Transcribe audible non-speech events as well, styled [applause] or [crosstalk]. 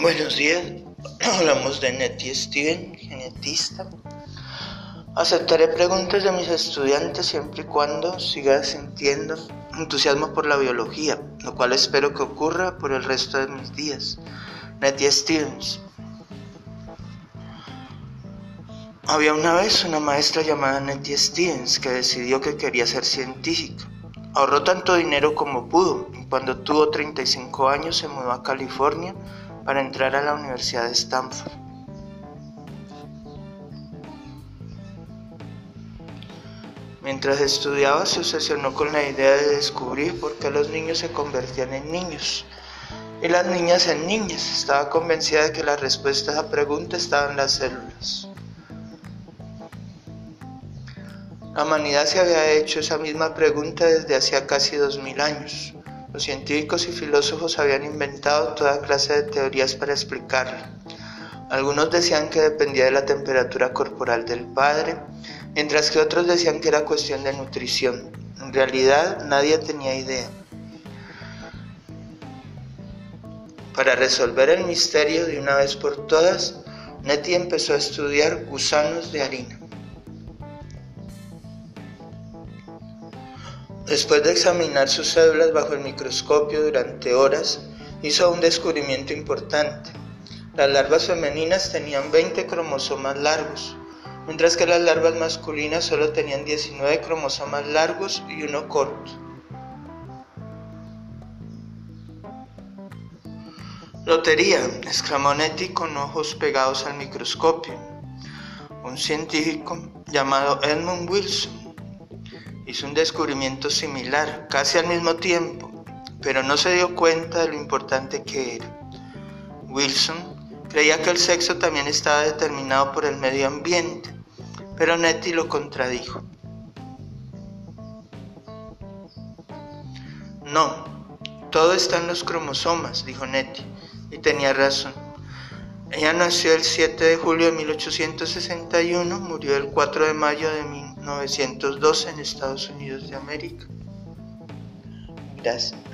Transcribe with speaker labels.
Speaker 1: Buenos días, [clears throat] hablamos de Nettie Steven, genetista. Aceptaré preguntas de mis estudiantes siempre y cuando siga sintiendo entusiasmo por la biología, lo cual espero que ocurra por el resto de mis días. Nettie Stevens. Había una vez una maestra llamada Nettie Stevens que decidió que quería ser científica. Ahorró tanto dinero como pudo y cuando tuvo 35 años se mudó a California para entrar a la Universidad de Stanford. Mientras estudiaba se obsesionó con la idea de descubrir por qué los niños se convertían en niños y las niñas en niñas. Estaba convencida de que la respuesta a esa pregunta estaba en las células. La humanidad se había hecho esa misma pregunta desde hacía casi dos mil años. Los científicos y filósofos habían inventado toda clase de teorías para explicarla. Algunos decían que dependía de la temperatura corporal del padre, mientras que otros decían que era cuestión de nutrición. En realidad nadie tenía idea. Para resolver el misterio de una vez por todas, Nettie empezó a estudiar gusanos de harina. Después de examinar sus células bajo el microscopio durante horas, hizo un descubrimiento importante. Las larvas femeninas tenían 20 cromosomas largos, mientras que las larvas masculinas solo tenían 19 cromosomas largos y uno corto. Lotería, exclamó Nettie con ojos pegados al microscopio. Un científico llamado Edmund Wilson hizo un descubrimiento similar, casi al mismo tiempo, pero no se dio cuenta de lo importante que era. Wilson creía que el sexo también estaba determinado por el medio ambiente, pero Nettie lo contradijo. No, todo está en los cromosomas, dijo Nettie, y tenía razón. Ella nació el 7 de julio de 1861, murió el 4 de mayo de 1912 en Estados Unidos de América. Gracias.